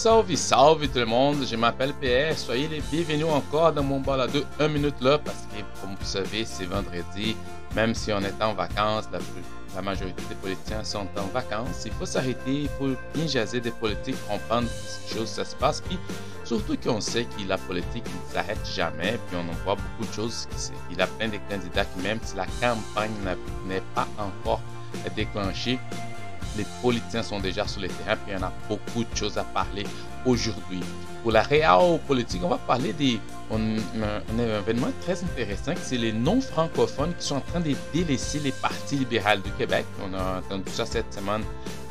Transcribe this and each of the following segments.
Salve, salve tout le monde, je m'appelle PS, soyez les bienvenus encore dans mon balado 1 minute là parce que comme vous savez c'est vendredi, même si on est en vacances, la, majorité des politiciens sont en vacances, il faut s'arrêter, il faut bien jaser des politiques, comprendre ce choses ça se passe, puis surtout qu'on sait que la politique ne s'arrête jamais, puis on en voit beaucoup de choses, il y a plein de candidats qui même si la campagne n'est pas encore déclenchée, les politiciens sont déjà sur le terrain, puis il y en a beaucoup de choses à parler aujourd'hui. Pour la réelle politique, on va parler d'un événement très intéressant, c'est les non-francophones qui sont en train de délaisser les partis libéraux du Québec. On a entendu ça cette semaine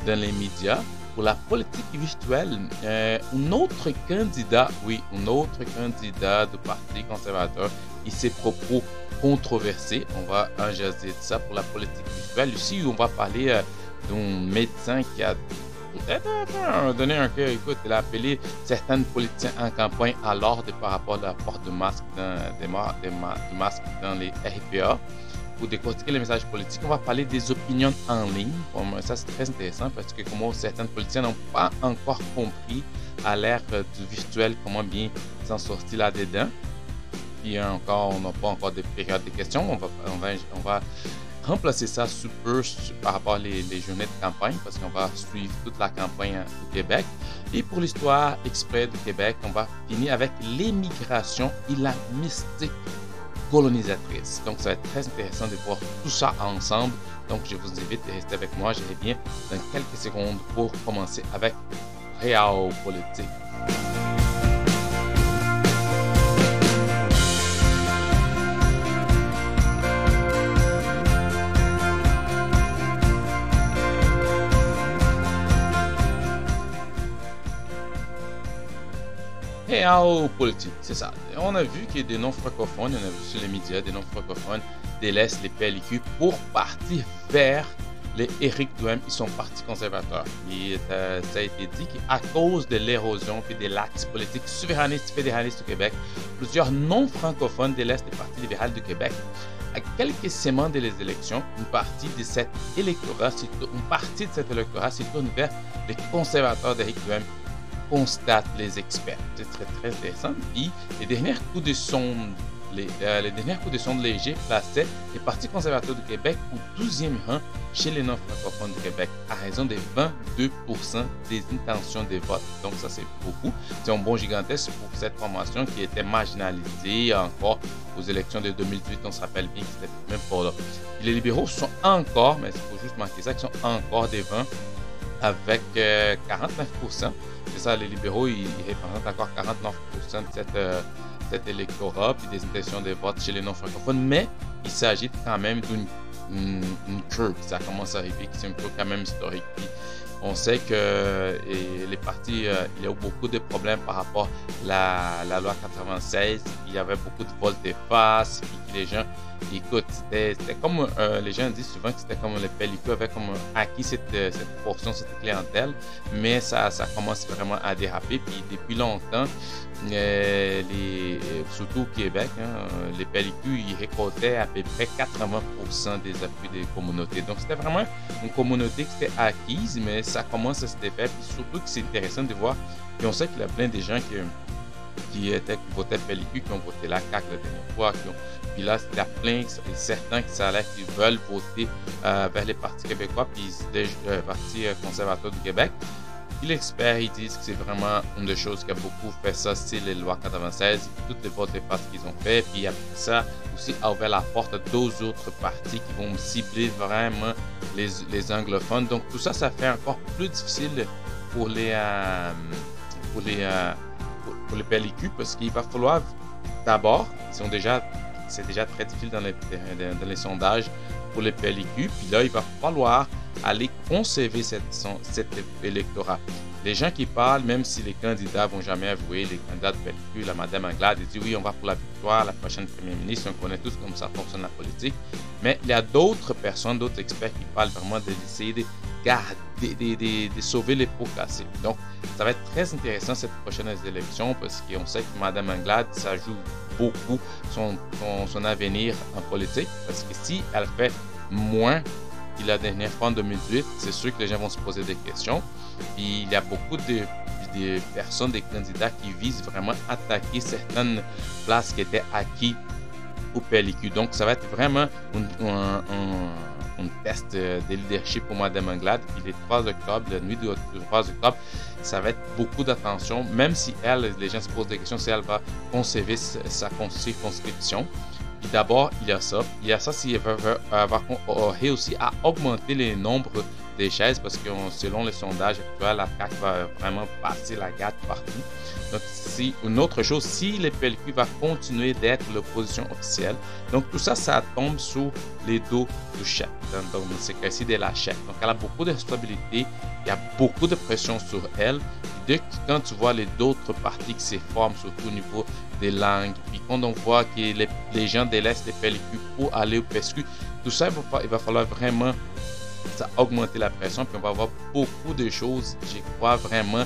dans les médias. Pour la politique virtuelle, euh, un autre candidat, oui, un autre candidat du Parti conservateur, il s'est propos controversés. On va en jaser de ça pour la politique virtuelle. Ici, on va parler euh, d'un médecin qui a donné un cœur. Écoute, il a appelé certains politiciens en campagne à l'ordre par rapport à la porte de masque dans, des, masques dans les RPA. Pour décortiquer les messages politiques, on va parler des opinions en ligne. ça, c'est très intéressant parce que comment certains politiciens n'ont pas encore compris à l'ère du virtuel comment bien s'en sortir là-dedans. Puis encore, on n'a pas encore de période de questions. On va, on va, on va remplacer ça super par rapport aux les, journées de campagne parce qu'on va suivre toute la campagne au Québec. Et pour l'histoire exprès du Québec, on va finir avec l'émigration et la mystique colonisatrice. Donc, ça va être très intéressant de voir tout ça ensemble. Donc, je vous invite à rester avec moi. Je reviens dans quelques secondes pour commencer avec Real Politique. Politique, c'est ça. On a vu a des non-francophones, on a vu sur les médias des non-francophones délaissent les PLQ pour partir vers les Éric Duhem, ils sont partis conservateurs. Et euh, ça a été dit qu'à cause de l'érosion et des l'axe politique souverainiste fédéraliste du Québec, plusieurs non-francophones délaissent le Parti libéral du Québec. À quelques semaines de cet électorat, une partie de cet électorat s'est tournée vers les conservateurs d'Éric Duhem constate les experts. C'est très, très intéressant. Puis, les derniers coups de sonde, les, euh, derniers coups de sonde légers plaçaient les partis conservateurs du Québec au 12e rang chez les non-francophones du Québec, à raison de 22 des intentions de vote. Donc, ça, c'est beaucoup. C'est un bon gigantesque pour cette formation qui était marginalisée encore aux élections de 2018. On se rappelle bien que c'était même pas là. les libéraux sont encore, mais il faut juste marquer ça, qui sont encore devant avec 49% euh, c'est ça, les libéraux, ils, représentent encore 49% de cette, euh, cet électorat, puis des intentions de vote chez les non-francophones, mais il s'agit quand même d'une une, curve, ça commence à arriver, c'est une curve quand même historique. On sait que les partis, euh, il y a eu beaucoup de problèmes par rapport à la, loi 96, il y avait beaucoup de vols de face, les gens Écoute, c'était comme euh, les gens disent souvent que c'était comme le pellicule avait comme acquis cette, euh, cette portion, cette clientèle, mais ça, ça commence vraiment à déraper. Puis depuis longtemps, euh, surtout au Québec, hein, les pellicules, récoltaient à peu près 80% des appuis des communautés. Donc c'était vraiment une communauté qui était acquise, mais ça commence à se défaire. Puis surtout que c'est intéressant de voir, puis on sait qu'il y a plein de gens qui qui étaient qui votaient pellicule, qui ont voté la CAQ la dernière fois, qui ont puis là, il y a plein, certains qui, ça qui veulent voter euh, vers les partis québécois, puis les euh, partis conservateurs du Québec. Puis l'expert, ils disent que c'est vraiment une des choses qui a beaucoup fait ça, c'est les lois 96, toutes les votes et partis qu'ils ont fait. Puis après ça, aussi a ouvert la porte à d'autres autres partis qui vont cibler vraiment les, anglophones. Donc tout ça, ça fait encore plus difficile pour les, pour les, pour, les PLQ parce qu'il va falloir d'abord, ils déjà c'est déjà très difficile dans les, dans les, sondages pour les PLQ. Puis là, il va falloir aller conserver cette, cet électorat. Les gens qui parlent, même si les candidats vont jamais avouer, les candidats de la Madame Anglade, ils disent oui, on va pour la victoire, la prochaine Premier ministre, on connaît tous comment ça fonctionne la politique. Mais il y a d'autres personnes, d'autres experts qui parlent vraiment d'essayer de garder, de, de, sauver les pots cassés. Donc, ça va être très intéressant cette prochaine élection parce qu'on sait que Madame Anglade, ça joue beaucoup son, son, avenir en politique. Parce que si elle fait moins la dernière fois en 2018, c'est sûr que les gens vont se poser des questions. Puis il y a beaucoup de personnes, des candidats qui visent vraiment attaquer certaines places qui étaient acquises au PLQ. Donc, ça va être vraiment un, test de leadership pour Mme Anglade. Puis le 3 octobre, la nuit du 3 octobre, ça va être beaucoup d'attention, même si elle, les gens se posent des questions si elle va conserver sa circonscription. D'abord, il y a ça. Il y a ça s'il va, avoir réussi à augmenter les nombres chaises parce que selon les sondages actuels, la CAQ va vraiment passer la gâte partout. Donc, c'est une autre chose, si le PLQ va continuer d'être l'opposition officielle, donc tout ça, ça tombe sous les dos du chef. Donc, c'est cas de la chef. Donc, elle a beaucoup d'instabilité, il y a beaucoup de pression sur elle. Dès que quand tu vois les autres partis qui se forment, surtout au niveau des langues, puis quand on voit que les, gens délaissent les PLQ pour aller au PSQ, tout ça, il va falloir vraiment ça augmenter la pression, puis on va avoir beaucoup de choses, je crois vraiment,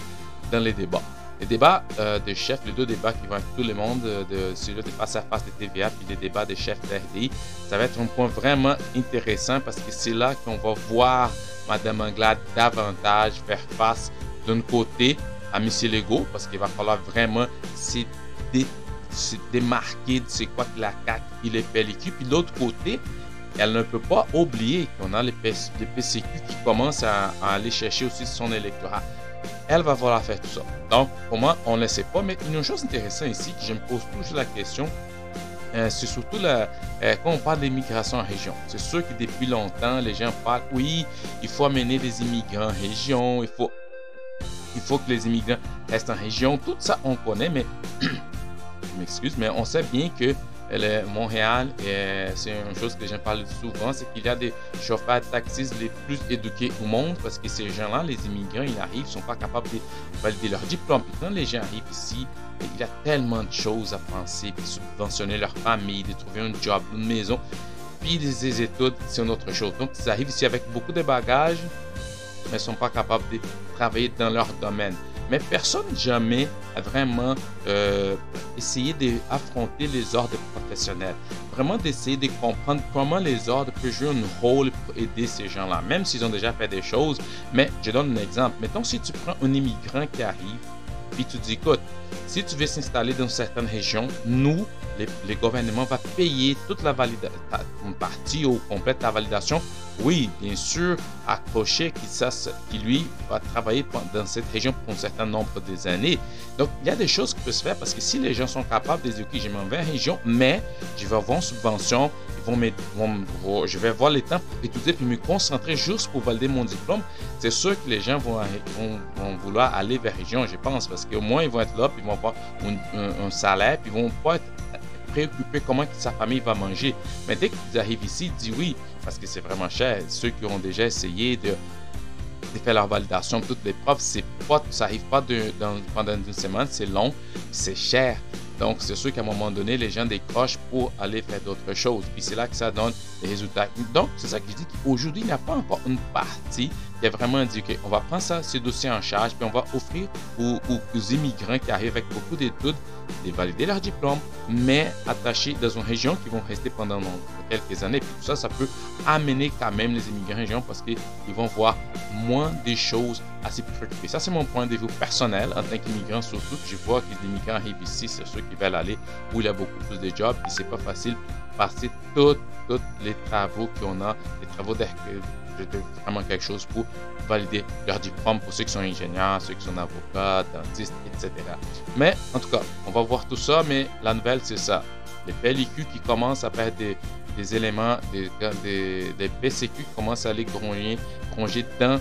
dans les débats. Les débats euh, de chefs, les deux débats qui vont avec tout le monde, de, celui de face à face de TVA, puis les débats des chefs d'RDI, ça va être un point vraiment intéressant parce que c'est là qu'on va voir Mme Anglade davantage faire face d'un côté à M. Legault, parce qu'il va falloir vraiment se, démarquer de c'est quoi que la CAQ et les puis de l'autre côté, elle ne peut pas oublier qu'on a les, PCQ qui commencent à, aller chercher aussi son électorat. Elle va vouloir faire tout ça. Donc, moi, on ne sait pas. Mais une chose intéressante ici, que je me pose toujours la question, euh, c'est surtout euh, quand on parle d'immigration en région. C'est sûr que depuis longtemps, les gens parlent, oui, il faut amener des immigrants en région, il faut, il faut que les immigrants restent en région. Tout ça, on connaît, mais, je m'excuse, mais on sait bien que Montréal, c'est une chose que j'en parle souvent, c'est qu'il y a des chauffeurs taxis les plus éduqués au monde parce que ces gens-là, les immigrants, ils arrivent, ils sont pas capables de valider leur diplôme. Puis quand les gens arrivent ici, il y a tellement de choses à penser, puis subventionner leur famille, de trouver un job, une maison, puis des études, c'est une autre chose. Donc, ils arrivent ici avec beaucoup de bagages, mais ne sont pas capables de travailler dans leur domaine. Mais personne jamais a vraiment euh, essayé d'affronter les ordres professionnels. Vraiment d'essayer de comprendre comment les ordres peuvent jouer un rôle pour aider ces gens-là, même s'ils ont déjà fait des choses. Mais je donne un exemple. Mettons si tu prends un immigrant qui arrive, puis tu dis, écoute, si tu veux s'installer dans certaines régions, nous, les, les gouvernements vont payer toute la validation, une partie ou complète la validation. Oui, bien sûr, accrocher qui, qui lui va travailler dans cette région pour un certain nombre d'années. Donc, il y a des choses qui peuvent se faire parce que si les gens sont capables de dire, OK, je m'en vais en région, mais je vais avoir une subvention, vont, je vais avoir le temps pour étudier puis me concentrer juste pour valider mon diplôme, c'est sûr que les gens vont, vont, vouloir aller vers région, je pense, parce qu'au moins ils vont être là, puis ils vont avoir un, salaire, puis ils vont pas être préoccupés comment sa famille va manger. Mais dès qu'ils arrivent ici, disent oui, parce que c'est vraiment cher. Ceux qui ont déjà essayé de, de faire leur validation, toutes les profs, c'est pas, ça arrive pas de, pendant une semaine, c'est long, c'est cher. Donc, c'est sûr qu'à un moment donné, les gens décrochent pour aller faire d'autres choses. Puis c'est là que ça donne des résultats. Donc, c'est ça que je dis qu'aujourd'hui, il n'y a pas encore une partie qui a vraiment OK, on va prendre ça, ces dossiers en charge, puis on va offrir aux, aux immigrants qui arrivent avec beaucoup d'études de valider leur diplôme, mais attachés dans une région qui vont rester pendant quelques années. Puis tout ça, ça peut amener quand même les immigrants région parce qu'ils vont voir moins des choses à s'y préoccuper. Ça, c'est mon point de vue personnel en tant qu'immigrant, surtout que je vois que les immigrants arrivent ici, c'est ceux qui veulent aller où il y a beaucoup plus de jobs, et c'est pas facile passer tous les travaux qu'on a, les travaux d'accueil vraiment quelque chose pour valider leur diplôme pour ceux qui sont ingénieurs, ceux qui sont avocats, dentistes, etc. Mais en tout cas, on va voir tout ça, mais la nouvelle, c'est ça. Les PLQ qui commencent à perdre des, éléments, des, des, des, PCQ qui commencent à grogner, gronger dans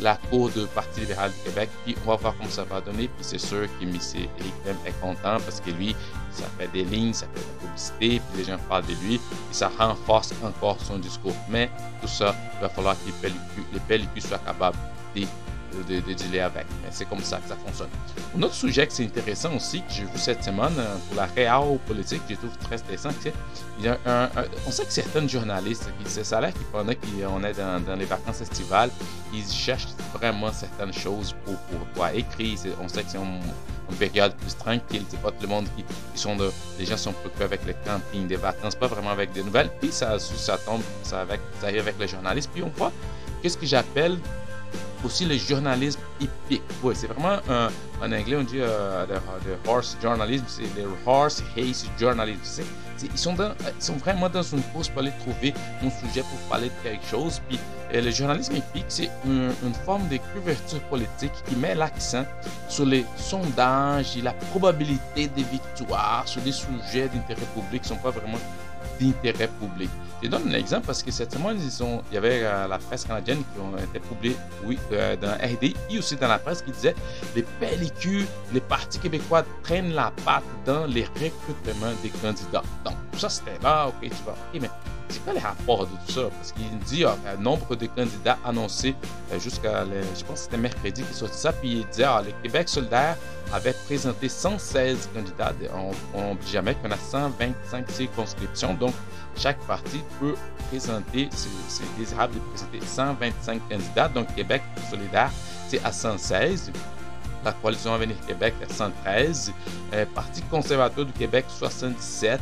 la cour du Parti libéral du Québec. Puis on va voir comment ça va donner. Puis c'est sûr que M. Eric est content parce que lui, ça fait des lignes, ça fait de la publicité, puis les gens parlent de lui, et ça renforce encore son discours. Mais tout ça, il va falloir que les PLQ soient capables de de, de avec. Mais c'est comme ça que ça fonctionne. Un autre sujet qui c'est intéressant aussi, que j'ai vu cette semaine euh, pour la réelle politique, que je trouve très intéressant, c'est on sait que certains journalistes, c'est ça là qui pendant qu'on est dans, dans, les vacances estivales, ils cherchent vraiment certaines choses pour, pour écrire. On sait que c'est une, période plus tranquille, c'est pas tout le monde qui, sont de, les gens sont préoccupés avec le camping, des vacances, pas vraiment avec des nouvelles. Puis ça, ça tombe, ça, avec, ça arrive avec les journalistes. Puis on voit qu'est-ce que j'appelle aussi le journalisme épique. Oui, c'est vraiment en anglais on dit euh, horse journalism, c'est le horse haze journalism. ils, sont dans, ils sont vraiment dans une course pour aller trouver un sujet pour parler de quelque chose. Puis euh, le journalisme épique, c'est une, une, forme de couverture politique qui met l'accent sur les sondages et la probabilité des victoires sur des sujets d'intérêt public qui ne sont pas vraiment d'intérêt public. Je donne un exemple parce que cette semaine, il y avait euh, la presse canadienne qui ont été publiée oui, euh, dans RDI et aussi dans la presse qui disait les pellicules, les partis québécois traînent la patte dans les recrutements des candidats. Donc, ça, c'était là, ok, tu vois, ok, mais c'est quoi les rapports de tout ça? Parce qu'il dit, ah, le nombre de candidats annoncés euh, jusqu'à, je pense que c'était mercredi qui sorti ça, puis il disait, ah, le Québec solidaire avait présenté 116 candidats. On n'oublie jamais qu'on a 125 circonscriptions, donc chaque parti peut présenter, c'est désirable de présenter 125 candidats. Donc Québec solidaire, c'est à 116 la coalition Avenir Québec à 113, euh, Parti conservateur du Québec 77,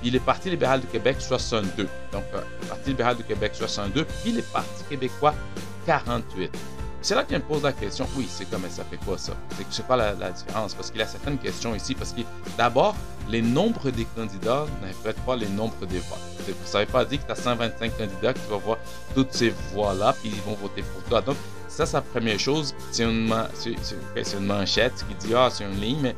puis le Parti libéral du Québec 62. Donc, euh, le Parti libéral du Québec 62, puis le Parti québécois 48. C'est là qu'il me pose la question, oui, c'est comme ça fait quoi ça? C'est quoi la, la, différence? Parce qu'il y a certaines questions ici, parce que d'abord, les nombres des candidats ne pas les nombres des votes. Ça ne veut pas dire que tu as 125 candidats qui vont voir toutes ces voix-là, puis ils vont voter pour toi. Donc, ça, c'est la première chose. C'est une, une, manchette qui dit, ah, c'est une ligne, mais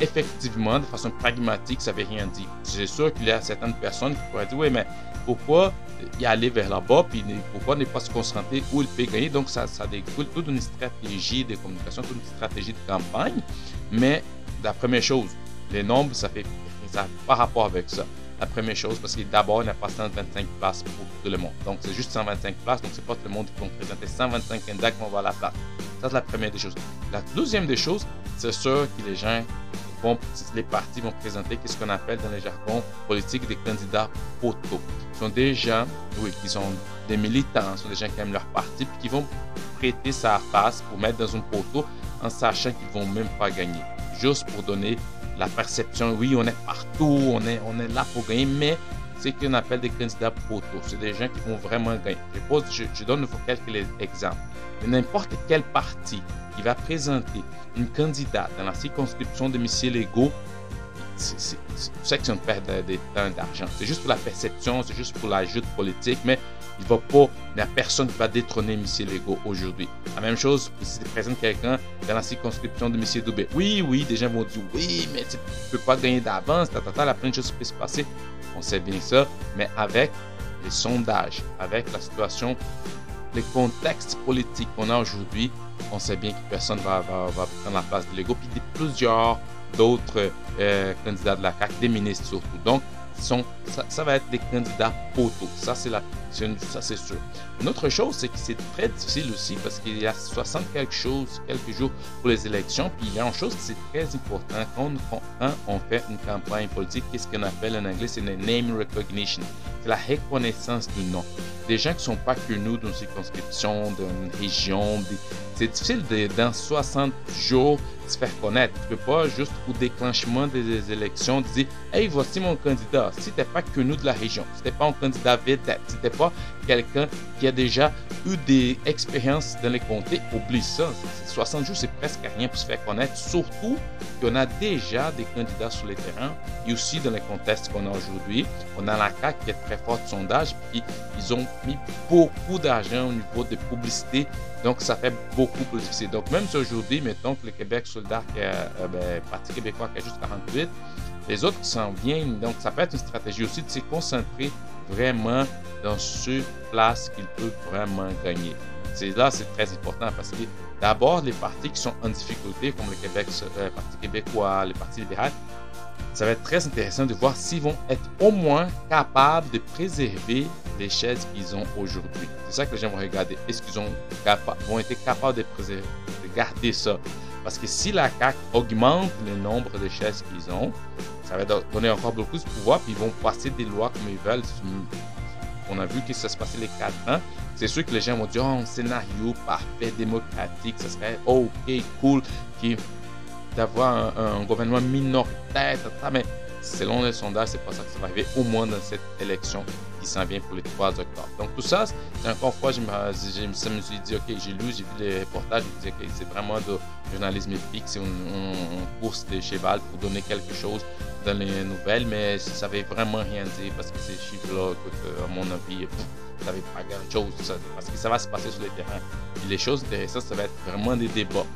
effectivement, de façon pragmatique, ça ne veut rien dire. C'est sûr qu'il y a certaines personnes qui pourraient dire, oui, mais pourquoi y aller vers là-bas, puis pourquoi ne pas se concentrer où il peut gagner? Donc, ça, ça découle toute une stratégie de communication, toute une stratégie de campagne. Mais la première chose, les nombres, ça fait ça pas rapport avec ça. La première chose, parce que d'abord, il n'y a pas 125 places pour tout le monde. Donc, c'est juste 125 places. Donc, c'est pas tout le monde qui peut présenter 125 candidats qui vont avoir la place. Ça, c'est la première des choses. La deuxième des choses, c'est sûr que les gens vont, les partis vont présenter ce qu'on appelle dans les jargons politiques des candidats poteaux. Ce sont des gens, oui, qui sont des militants, ce sont des gens qui aiment leur parti, puis qui vont prêter sa face pour mettre dans un poteau en sachant qu'ils vont même pas gagner. Juste pour donner la perception, oui, on est partout, on est, on est là pour gagner, mais c'est ce qu'on appelle des candidats poteaux. C'est des gens qui vont vraiment gagner. Je, pose, je, je donne quelques exemples. N'importe quel parti qui va présenter une candidate dans la circonscription de M. Legault, c'est ça que c'est une perte de, temps d'argent. C'est juste pour la perception, c'est juste pour l'ajout politique, mais il va pas, il n'y a personne qui va détrôner M. Legault aujourd'hui. La même chose si tu présentes quelqu'un dans la circonscription de M. Doubé. Oui, oui, des gens vont dire oui, mais tu ne peux pas gagner d'avance, la plein de choses peuvent se passer. On sait bien ça, mais avec les sondages, avec la situation, le contexte politique qu'on a aujourd'hui, on sait bien que personne va, va, prendre la place de Legault, puis plusieurs d'autres euh, candidats de la CAQ, des ministres surtout. Donc, ça, va être des candidats poteaux. Ça, c'est la, ça, c'est sûr. Une autre chose, c'est que c'est très difficile aussi parce qu'il y a 60 quelque chose, quelques jours pour les élections. Puis il y a une chose qui c'est très important quand on, on fait une campagne politique, qu'est-ce qu'on appelle en anglais, c'est le name recognition. C'est la reconnaissance du nom. Des gens qui ne sont pas que nous d'une circonscription, d'une région. C'est difficile de, dans 60 jours se faire connaître. Tu peux pas juste au déclenchement des élections dire Hey, voici mon candidat. Si t'es pas que nous de la région, si t'es pas un candidat vedette, si t'es pas quelqu'un qui a déjà eu des expériences dans les comtés, oublie ça. 60 jours, c'est presque rien pour se faire connaître, surtout qu'on a déjà des candidats sur le terrain et aussi dans les contextes qu'on a aujourd'hui. On a la CAQ qui est très forte sondage, ils ont mis beaucoup d'argent au niveau de publicité, donc ça fait beaucoup plus difficile. Donc même si aujourd'hui, mettons que le Québec soldat, qui a, euh, ben, Parti québécois qui a juste 48, les autres qui s'en viennent, donc ça peut être une stratégie aussi de se concentrer vraiment dans ce place qu'ils peuvent vraiment gagner. C'est là, c'est très important parce que d'abord, les partis qui sont en difficulté, comme le Québec, euh, Parti québécois, le Parti libéral, ça va être très intéressant de voir s'ils vont être au moins capables de préserver les chaises qu'ils ont aujourd'hui. C'est ça que vont regarder. Est-ce qu'ils ont vont être capables de, préserver, de garder ça? Parce que si la CAQ augmente le nombre de chaises qu'ils ont, ça va donner encore beaucoup de pouvoir, puis ils vont passer des lois comme ils veulent. On a vu que ça se passait les quatre ans. C'est sûr que les gens vont dire, oh, un scénario parfait, démocratique, ça serait ok, cool, d'avoir un, gouvernement minoritaire, mais selon les sondages, c'est pas ça qui va arriver, au moins dans cette élection qui s'en vient pour les 3 octobre. Donc tout ça, c'est encore une fois, je me, je me suis dit, ok, j'ai lu, j'ai vu les reportages, je me dit, ok, c'est vraiment de journalisme épique, c'est une, course de cheval pour donner quelque chose dans les nouvelles, mais ça veut vraiment rien dire parce que ces chiffres-là, à mon avis, ça ne pas grand-chose, parce que ça va se passer sur le terrain. Et les choses intéressantes, ça va être vraiment des débats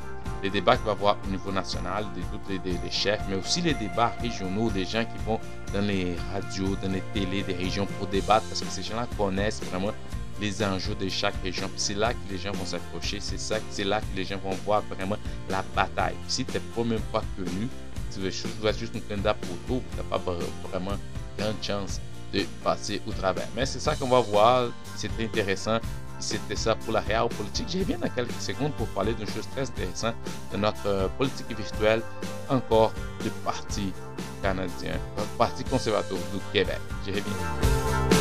les débats qu'il va y avoir au niveau national, de tous les, chefs, mais aussi les débats régionaux, des gens qui vont dans les radios, dans les télés des régions pour débattre, parce que ces gens-là connaissent vraiment les enjeux de chaque région. c'est là que les gens vont s'approcher, c'est ça, c'est là que les gens vont voir vraiment la bataille. Si tu n'es pas même pas connu, tu veux juste un candidat pour tu n'as pas vraiment grande chance de passer au travers. Mais c'est ça qu'on va voir, c'est intéressant c'était ça pour la réelle politique. Je reviens dans quelques secondes pour parler d'une chose très intéressante de notre euh, politique virtuelle, encore du Parti canadien, le Parti conservateur du Québec. Je reviens.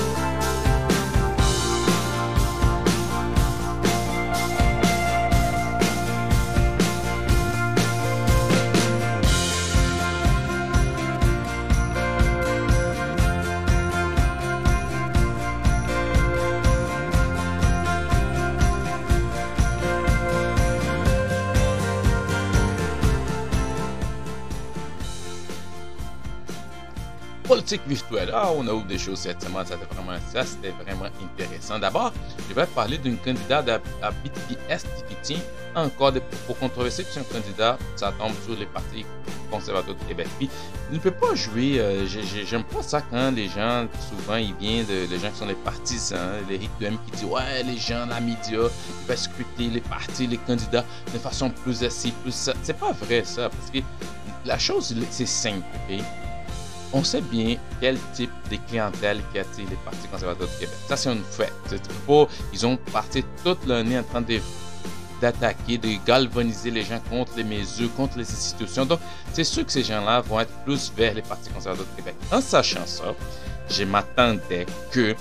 Politique virtuelle. Ah, on a eu des choses cette semaine, c'était vraiment, ça, c'était vraiment intéressant. D'abord, je vais parler d'une candidate à, BTS qui tient encore des propos controversés. C'est un candidat, ça tombe sur les partis conservateurs du Québec. Puis, il ne peut pas jouer, euh, j'aime pas ça quand les gens, souvent, ils viennent de, les gens qui sont les partisans, les M qui disent, ouais, les gens, la média, ils vont scruter les partis, les candidats de façon plus assis, plus ça. C'est pas vrai, ça, parce que la chose, c'est simple, ok? On sait bien quel type de clientèle qui attire les partis conservateurs du Québec. Ça, c'est un fait. Pas, ils ont passé toute l'année en train d'attaquer, de galvaniser les gens contre les mesures, contre les institutions. Donc, c'est sûr que ces gens-là vont être plus vers les partis conservateurs du Québec. En sachant ça, je m'attendais que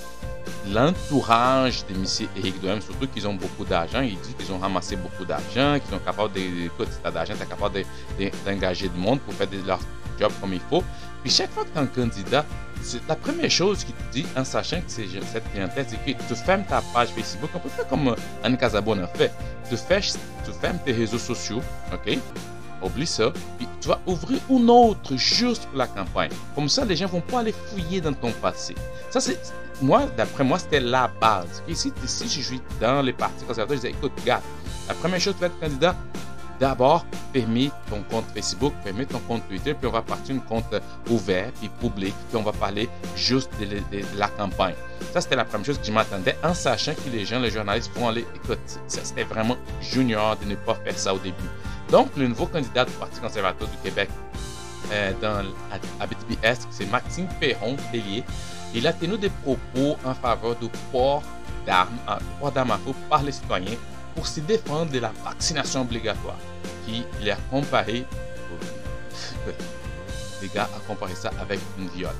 l'entourage de M. Eric Duhem, surtout qu'ils ont beaucoup d'argent, ils disent qu'ils ont ramassé beaucoup d'argent, qu'ils sont capables de, d'engager du monde pour faire leur job comme il faut. Puis chaque fois que tu es un candidat, c'est la première chose qu'il te dit en sachant que c'est cette clientèle, c'est que tu fermes ta page Facebook, peut faire comme euh, Anne Casabonne a fait. Tu, fermes tes réseaux sociaux, ok? Oublie ça, puis tu vas ouvrir une autre juste pour la campagne. Comme ça, les gens vont pas aller fouiller dans ton passé. Ça, c'est moi, d'après moi, c'était la base. Ici, si je suis dans les partis conservateurs, je disais, écoute, gars, la première chose, tu vas être candidat, D'abord, permets ton compte Facebook, permets ton compte Twitter, puis on va partir un compte ouvert, puis public, puis on va parler juste de, la campagne. Ça, c'était la première chose que je m'attendais, en sachant que les gens, les journalistes vont aller, écoute, c'était vraiment junior de ne pas faire ça au début. Donc, le nouveau candidat du Parti conservateur du Québec euh, dans BTBS, c'est Maxime Perron-Tellier. Il a tenu des propos en faveur du port d'armes, port d'armes à feu par les citoyens pour se défendre de la vaccination obligatoire, qui les a comparé, les gars a comparé ça avec une viol.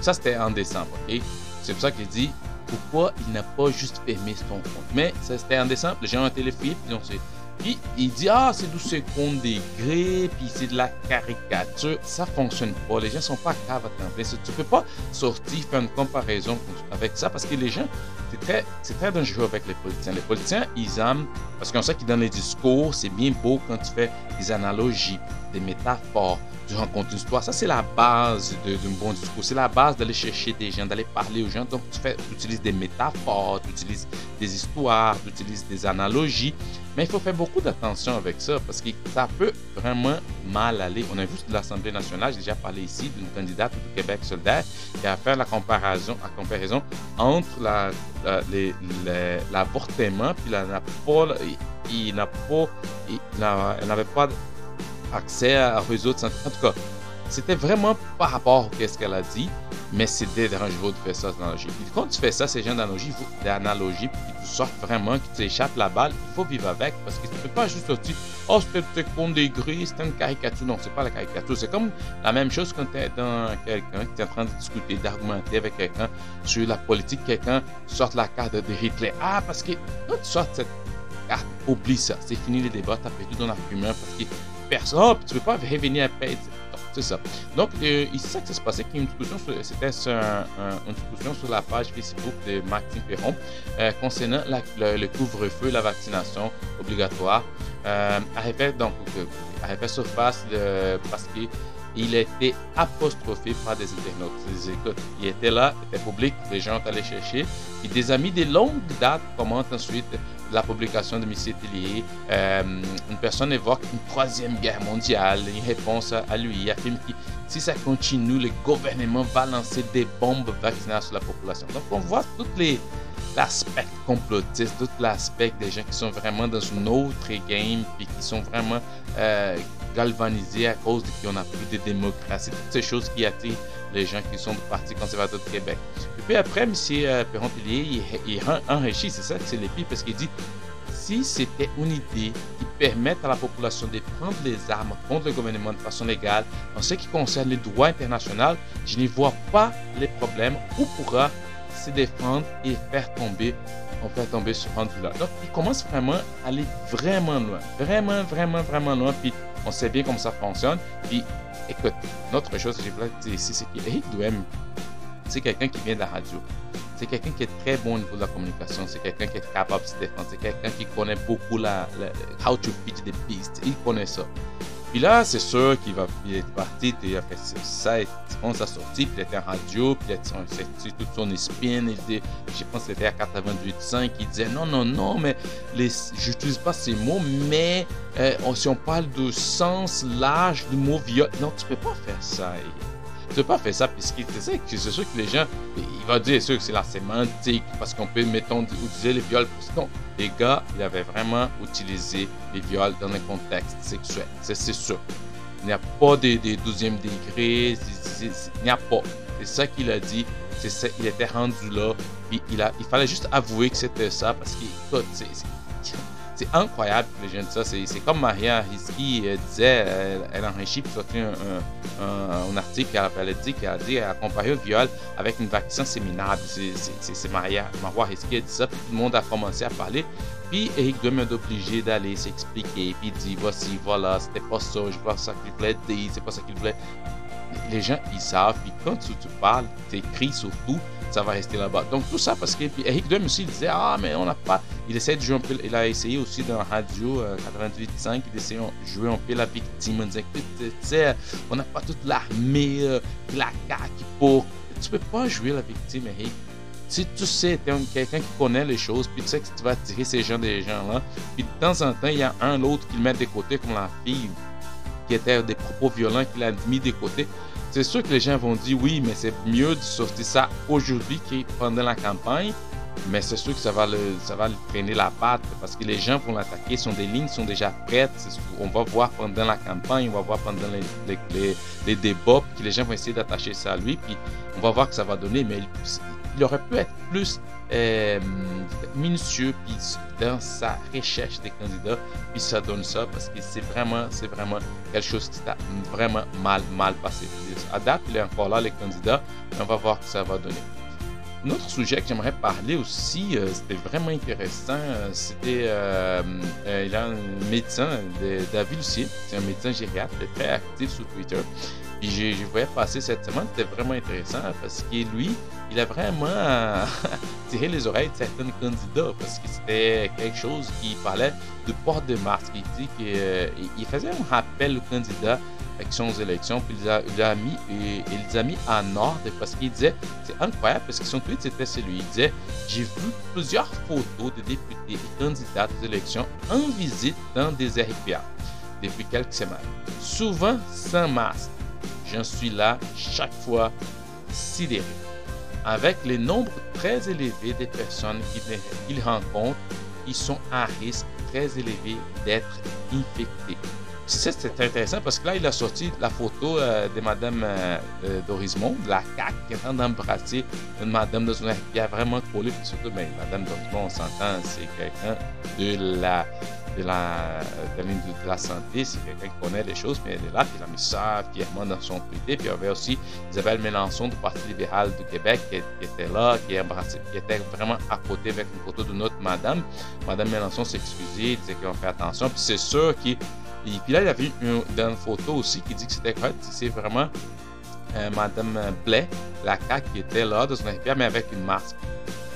Ça, c'était en décembre, et C'est pour ça qu'il dit pourquoi il n'a pas juste fermé son compte? Mais ça, c'était en décembre, les gens ont été les puis puis il dit ah c'est du second degré, puis c'est de la caricature. Ça fonctionne pas. Les gens sont pas capables à Tu peux pas sortir faire une comparaison avec ça parce que les gens c'est très c'est très dangereux avec les politiciens. Les politiciens ils aiment parce qu'on sait qu'ils donnent les discours, c'est bien beau quand tu fais des analogies, des métaphores, tu rencontres une histoire. Ça, c'est la base d'un bon discours. C'est la base d'aller chercher des gens, d'aller parler aux gens. Donc, tu, fais, utilises des métaphores, tu utilises des histoires, tu utilises des analogies. Mais il faut faire beaucoup d'attention avec ça parce que ça peut vraiment mal aller. On a vu l'Assemblée nationale, j'ai déjà parlé ici d'une candidate du Québec solidaire qui a fait la comparaison, la comparaison entre l'avortement la, puis la, la, n'a pas, il n'avait pas accès à de santé. En tout cas, c'était vraiment par rapport à ce qu'elle a dit, mais c'était dangereux de faire ça d'analogie. Puis quand tu fais ça, ces gens d'analogie, d'analogie, puis tu sortes vraiment, que tu échappes la balle, il faut vivre avec, parce que tu ne peux pas juste dire, oh, c'était con degré, c'était une caricature. Non, c'est pas la caricature. C'est comme la même chose quand tu es dans quelqu'un, qui est en train de discuter, d'argumenter avec quelqu'un sur la politique, quelqu'un sort la carte de Hitler. Ah, parce que quand tu sors cette carte, oublie ça. C'est fini les débats, tu as perdu ton argument, parce que personne, oh, tu peux pas revenir après C'est ça. Donc, euh, ici, ça qui s'est passé, une discussion, c'était une discussion sur la page Facebook de Maxime Perron euh, concernant le, couvre-feu, la vaccination obligatoire. Euh, fait, donc, euh, fait surface de, parce que il été apostrophé par des internautes. il était là, il était public, les gens allaient chercher. Et des amis de longue date commentent ensuite la publication de M. Tellier. Euh, une personne évoque une troisième guerre mondiale, une réponse à lui. Affirme que si ça continue, le gouvernement va lancer des bombes vaccinales sur la population. Donc on voit tout l'aspect complotiste, tout l'aspect des gens qui sont vraiment dans une autre game, puis qui sont vraiment euh, galvanisé à cause de qu'on a plus de démocratie, toutes ces choses qui attirent les gens qui sont du Parti conservateur de Québec. Puis après, M. Euh, Perron-Pilier, il, enrichit, c'est ça que c'est l'épi, parce qu'il dit si c'était une idée qui permette à la population de prendre les armes contre le gouvernement de façon légale, en ce qui concerne les droits internationaux, je n'y vois pas les problèmes où pourra se défendre et faire tomber on fait tomber ce rendu-là. Donc, il commence vraiment à aller vraiment loin. Vraiment, vraiment, vraiment loin. Puis, on sait bien comment ça fonctionne. Puis, écoute, notre chose que j'ai ici, c'est qu'Éric Douem, c'est quelqu'un qui vient de la radio. C'est quelqu'un qui est très bon au niveau de la communication. C'est quelqu'un qui est capable de se défendre. C'est quelqu'un qui connaît beaucoup la, how to feed the beast. Il connaît ça. Puis là, c'est sûr qu'il va, il est parti, il a fait ça, on s'est sorti, puis il était en radio, puis il a sorti toute son spin, il je pense que c'était à 88.5, il disait non, non, non, mais j'utilise pas ces mots, mais euh, si on parle de sens large du mot viol, non, tu peux pas faire ça. Tu pas faire ça puisque c'est sûr que les gens, ils vont dire sûr que c'est la sémantique parce qu'on peut, mettons, utiliser les viols. Non, les gars, ils avaient vraiment utilisé les viols dans un contexte sexuel. C'est sûr. Il n'y a pas de, 12e degré. Il n'y a pas. C'est ça qu'il a dit. Ça, il était rendu là. Puis il, a, il fallait juste avouer que c'était ça parce que, c'est c'est incroyable les gens disent ça. C'est comme Maria Rizki euh, disait, elle, enrichit puis sorti un, un, un, article elle, a dit qu'elle a dit, elle a comparé le viol avec une vaccination séminable. C'est Maria, Maria Rizki a dit ça, puis tout le monde a commencé à parler. Puis Eric Duhem est obligé d'aller s'expliquer, puis il dit voici, voilà, c'était pas ça, je vois ça qu'il voulait dire, c'est pas ça qu'il voulait. Les gens, ils savent, puis quand tu, tu parles, tu écris surtout, ça va rester là-bas. Donc tout ça parce que puis Eric Duhem aussi il disait ah mais on n'a pas. Il essaie de jouer un peu. Il a essayé aussi dans radio 88.5 d'essayer de jouer un peu la victime. On disait tu sais on n'a pas toute l'armée, euh, la CAQ pour. Tu peux pas jouer la victime Eric. Si tu sais, tu quelqu'un qui connaît les choses, puis tu sais que tu vas attirer ces gens des gens-là, puis de temps en temps, il y a un l'autre qui le met de côté, comme la fille qui était des propos violents qu'il a mis de côté c'est sûr que les gens vont dire oui, mais c'est mieux de sortir ça aujourd'hui que pendant la campagne. Mais c'est sûr que ça va, le, ça va traîner la patte parce que les gens vont l'attaquer, sont des lignes sont déjà prêtes. On va voir pendant la campagne, on va voir pendant les, les, les, débats, que les gens vont essayer d'attacher ça à lui, puis on va voir que ça va donner. Mais il aurait pu être plus euh, minutieux puis dans sa recherche des candidats puis ça donne ça parce que c'est vraiment c'est vraiment quelque chose qui t'a vraiment mal mal passé. À date il est encore là les candidats on va voir ce que ça va donner. Un autre sujet que j'aimerais parler aussi, euh, c'était vraiment intéressant, euh, c'était, il a un médecin, David Lucier, c'est un médecin gériatre, très actif sur Twitter, puis je, voyais passer cette semaine, c'était vraiment intéressant parce que lui, il a vraiment tiré les oreilles de certains candidats parce que c'était quelque chose qui parlait de porte de masque. Il dit qu'il euh, faisait un rappel aux candidats qui sont aux élections, puis il, les a mis, et, il a mis en ordre parce qu'il disait, c'est incroyable parce que son tweet c'était celui, il disait, j'ai vu plusieurs photos de députés et candidats aux élections en visite dans des RPA depuis quelques semaines, souvent sans masque. J'en suis là chaque fois sidéré avec le nombre très élevé de personnes qu'il rencontre qui sont à risque très élevé d'être infectées. C'est intéressant parce que là, il a sorti la photo euh, de Madame euh, euh Dorismont, la CAQ, qui est en train d'embrasser une Madame de qui a vraiment collé. surtout, ben, Madame Dorismont, on s'entend, c'est quelqu'un de la de la, de la santé, c'est quelqu'un qui connaît les choses, mais elle est là, puis il a mis ça fièrement dans son tweet. Puis il y avait aussi Isabelle Mélenchon du Parti libéral du Québec qui, était là, qui, était vraiment à côté avec une photo de notre madame. Madame Mélenchon s'excusait, disait qu'on fait attention. Puis c'est sûr Et puis là, il y avait une, une photo aussi qui dit que c'était. C'est vraiment euh, Madame Blais, la CAQ, qui était là dans son RPA, mais avec une masque.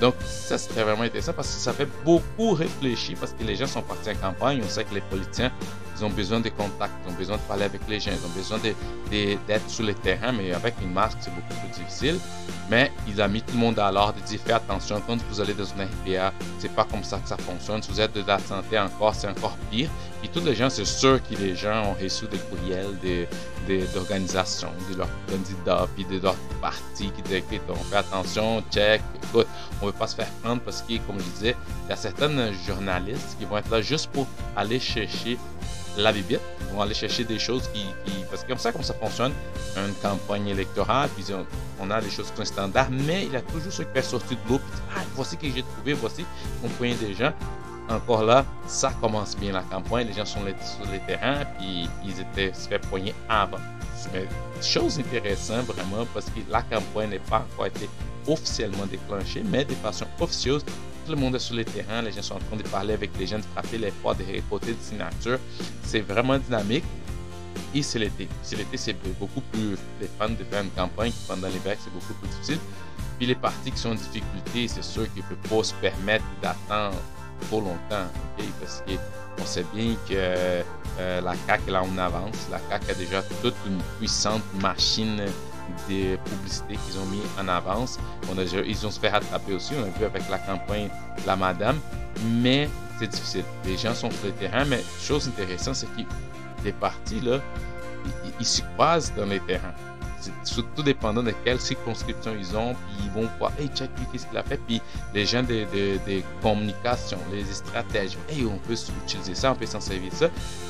Donc, ça, c'était vraiment intéressant parce que ça fait beaucoup réfléchir parce que les gens sont partis en campagne. On sait que les politiciens, ils ont besoin de contacts, ils ont besoin de parler avec les gens, ils ont besoin d'être sur le terrain, mais avec une masque, c'est beaucoup plus difficile. Mais il a mis tout le monde à l'ordre, dit faites attention, quand vous allez dans une RPA, c'est pas comme ça que ça fonctionne. Si vous êtes de la santé encore, c'est encore pire. Puis tous les gens, c'est sûr que les gens ont reçu des courriels d'organisations, de, leurs candidats, puis de leur parti qui disaient on fait attention, check, écoute, on ne veut pas se faire prendre parce que, comme je disais, il y a certains journalistes qui vont être là juste pour aller chercher la bibitte, ils vont aller chercher des choses qui, parce que comme ça comme ça fonctionne, une campagne électorale, puis on, a des choses qui sont standards, mais il y a toujours ceux qui peuvent sortir de l'eau, puis ah, voici que j'ai trouvé, voici mon point des gens, encore là, ça commence bien la campagne. Les gens sont sur les terrains, puis ils étaient se fait poigner avant. Mais chose intéressante vraiment parce que la campagne n'est pas encore été officiellement déclenchée, mais de façon officieuse, le monde est sur les terrains, les gens sont en train de parler avec les gens, de frapper les portes, de récolter des signatures. C'est vraiment dynamique. Et c'est l'été. C'est l'été, c'est beaucoup plus les fans de faire une campagne pendant l'hiver, c'est beaucoup plus difficile. Puis les partis qui sont en difficulté, c'est sûr qu'ils ne peuvent pas se permettre d'attendre trop longtemps, parce qu'on sait bien que euh, la CAQ là en avance. La CAQ a déjà toute une puissante machine de publicité qu'ils ont mis en avance. Ils ont se fait rattraper aussi, on a vu avec la campagne La Madame, mais c'est difficile. Les gens sont sur le terrain, mais chose intéressante, c'est que les partis, là, ils, se croisent dans les terrains c'est tout dépendant de quelle circonscription ils ont, puis ils vont voir, hey, check lui, qu'est-ce qu'il a fait, puis les gens de, de, communication, les stratèges, hey, on peut utiliser ça, on peut s'en servir ça.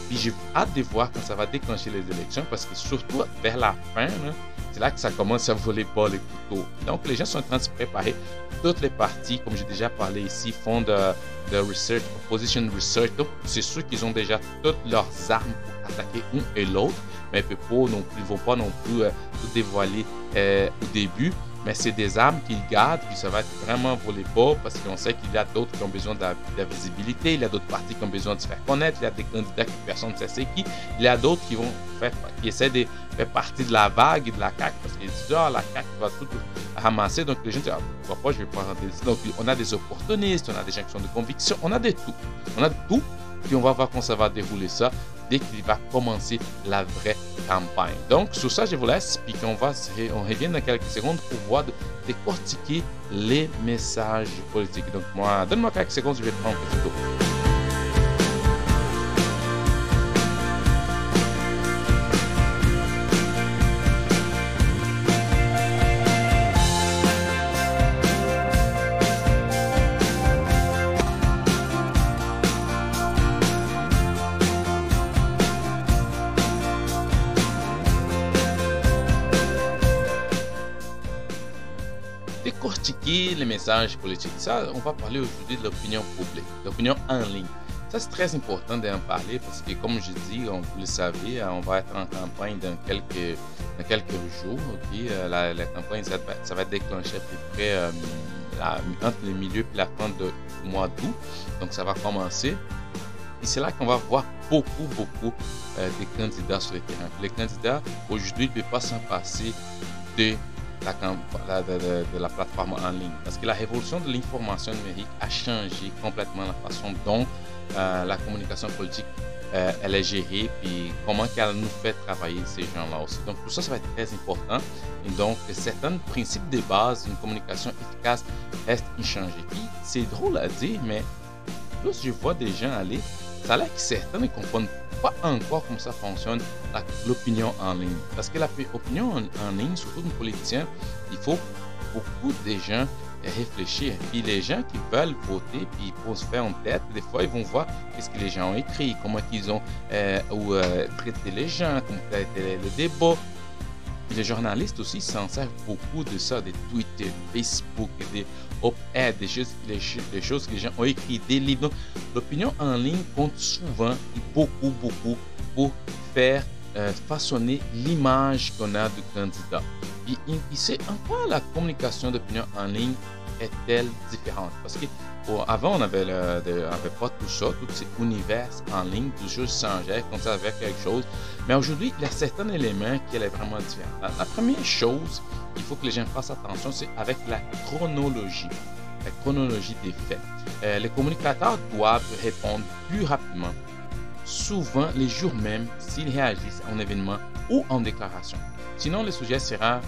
Puis j'ai hâte de voir quand ça va déclencher les élections, parce que surtout vers la fin, c'est là que ça commence à voler pas les couteaux. Donc les gens sont en train de se préparer. Toutes les parties, comme j'ai déjà parlé ici, font de, de research, opposition research. Donc c'est sûr qu'ils ont déjà toutes leurs armes pour attaquer un et l'autre mais ils ne vont pas non plus euh, tout dévoiler euh, au début. Mais c'est des armes qu'ils gardent, puis ça va être vraiment volé bas parce qu'on sait qu'il y a d'autres qui ont besoin de la, visibilité, il y a d'autres partis qui ont besoin de se faire connaître, il y a des candidats que personne ne sait c'est qui, il y a d'autres qui vont faire, qui essaient de faire partie de la vague et de la CAQ parce qu'ils disent, ah, la CAQ va tout ramasser, donc les gens disent, ah, pourquoi pas, je vais ici. Donc on a des opportunistes, on a des gens qui sont de conviction, on a de tout. On a de tout, puis on va voir comment ça va dérouler ça dès qu'il va commencer la vraie campagne. Donc, sur ça, je vous laisse, puis qu'on va, on revient dans quelques secondes pour voir décortiquer les messages politiques. Donc, moi, donne-moi quelques secondes, je vais prendre un petit tour. Les messages politiques. Ça, on va parler aujourd'hui de l'opinion publique, l'opinion en ligne. Ça, c'est très important d'en parler parce que, comme je dis, on, vous le savez, on va être en campagne dans quelques, dans quelques jours. Euh, la, la, campagne, ça, ça, va être déclenché à peu près euh, entre le milieu et la fin du mois d'août. Donc, ça va commencer. Et c'est là qu'on va voir beaucoup, beaucoup euh, de candidats sur le terrain. Les candidats, aujourd'hui, ne peuvent pas s'en passer de de, la plateforme en ligne. Parce que la révolution de l'information numérique a changé complètement la façon dont euh, la communication politique euh, elle est gérée, puis comment qu'elle nous fait travailler ces gens-là aussi. Donc tout ça, ça va être très important. Et donc certains principes de base d'une communication efficace restent inchangés. c'est drôle à dire, mais plus je vois des gens aller, ça a l'air que certains ne comprennent pas encore comment ça fonctionne l'opinion en ligne. Parce que l'opinion en, ligne, surtout de politiciens, il faut beaucoup de gens réfléchir. Puis les gens qui veulent voter, puis pour se faire en tête, des fois, ils vont voir qu'est-ce que les gens ont écrit, comment ils ont euh, euh, traité les gens, comment été le débat. Les journalistes aussi s'en servent beaucoup de ça, des Twitter, Facebook, des op-ed, des choses, des, choses que les gens ont écrit, des livres. l'opinion en ligne compte souvent et beaucoup, beaucoup pour faire euh, façonner l'image qu'on a du candidat. Et, c'est encore la communication d'opinion en ligne est-elle différente? Parce que avant, on avait, pas tout ça, tous ces univers en ligne, tout choses changeait, qu'on savait quelque chose. Mais aujourd'hui, il y a certains éléments qui est vraiment différents. La, première chose, il faut que les gens fassent attention, c'est avec la chronologie. La chronologie des faits. Euh, les communicateurs doivent répondre plus rapidement, souvent les jours même, s'ils réagissent à un événement ou en déclaration. Sinon, le sujet sera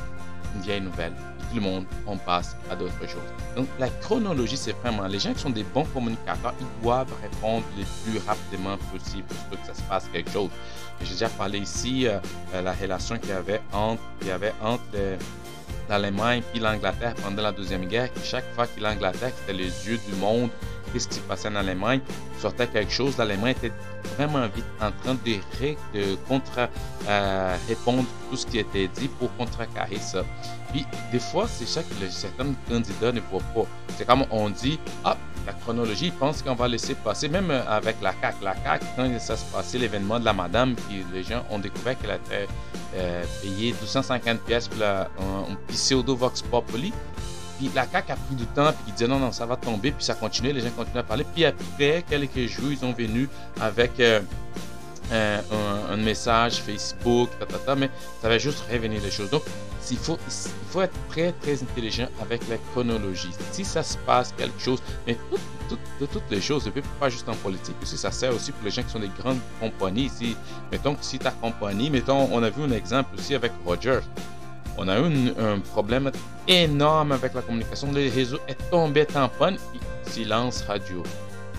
une vieille nouvelle. Tout le monde, on passe à d'autres choses. Donc, la chronologie, c'est vraiment les gens qui sont des bons communicateurs, ils doivent répondre le plus rapidement possible pour que ça se passe quelque chose. J'ai déjà parlé ici de euh, la relation qu'il y avait entre, entre l'Allemagne et l'Angleterre pendant la Deuxième Guerre, que chaque fois que l'Angleterre, qui était les yeux du monde, qu'est-ce qui se passait en Allemagne, sortait quelque chose, l'Allemagne était vraiment vite en train de, de contre euh, répondre tout ce qui était dit pour contrecarrer ça. Puis des fois, c'est ça que certains candidats ne voient pas. C'est comme on dit, ah, la chronologie, ils pensent qu'on va laisser passer, même avec la CAQ. La CAQ, quand ça se passait, l'événement de la madame, puis les gens ont découvert qu'elle avait euh, payé 250 pièces pour un, pseudo Vox Populi. Puis la CAQ a pris du temps, puis ils disaient non, non, ça va tomber, puis ça continuait, les gens continuaient à parler. Puis après quelques jours, ils sont venus avec euh, un, un, message Facebook, mais ça va juste revenir les choses. Donc, il faut, il faut être très, très intelligent avec la chronologie. Si ça se passe quelque chose, mais de toutes les choses, et pas juste en politique, aussi ça sert aussi pour les gens qui sont des grandes compagnies. Si, mettons si ta compagnie, mettons, on a vu un exemple aussi avec Rogers on a eu un problème énorme avec la communication. Le réseau est tombé en panne. Silence radio.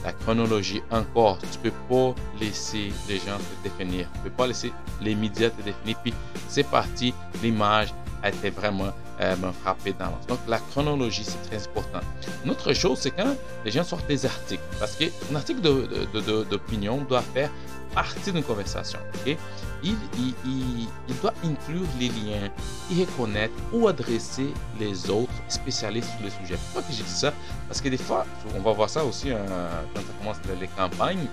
La chronologie, encore, tu peux pas laisser les gens te définir. Tu peux pas laisser les médias te définir. Puis c'est parti, l'image a été vraiment euh, frappée d'avance. Donc la chronologie, c'est très important. Une autre chose, c'est quand les gens sortent des articles. Parce qu'un article d'opinion doit faire partie d'une conversation. ok? Il, doit inclure les liens, y reconnaître ou adresser les autres spécialistes sur le sujet. Pourquoi que j'ai dit ça? Parce que des fois, on va voir ça aussi euh, quand ça commence les campagnes,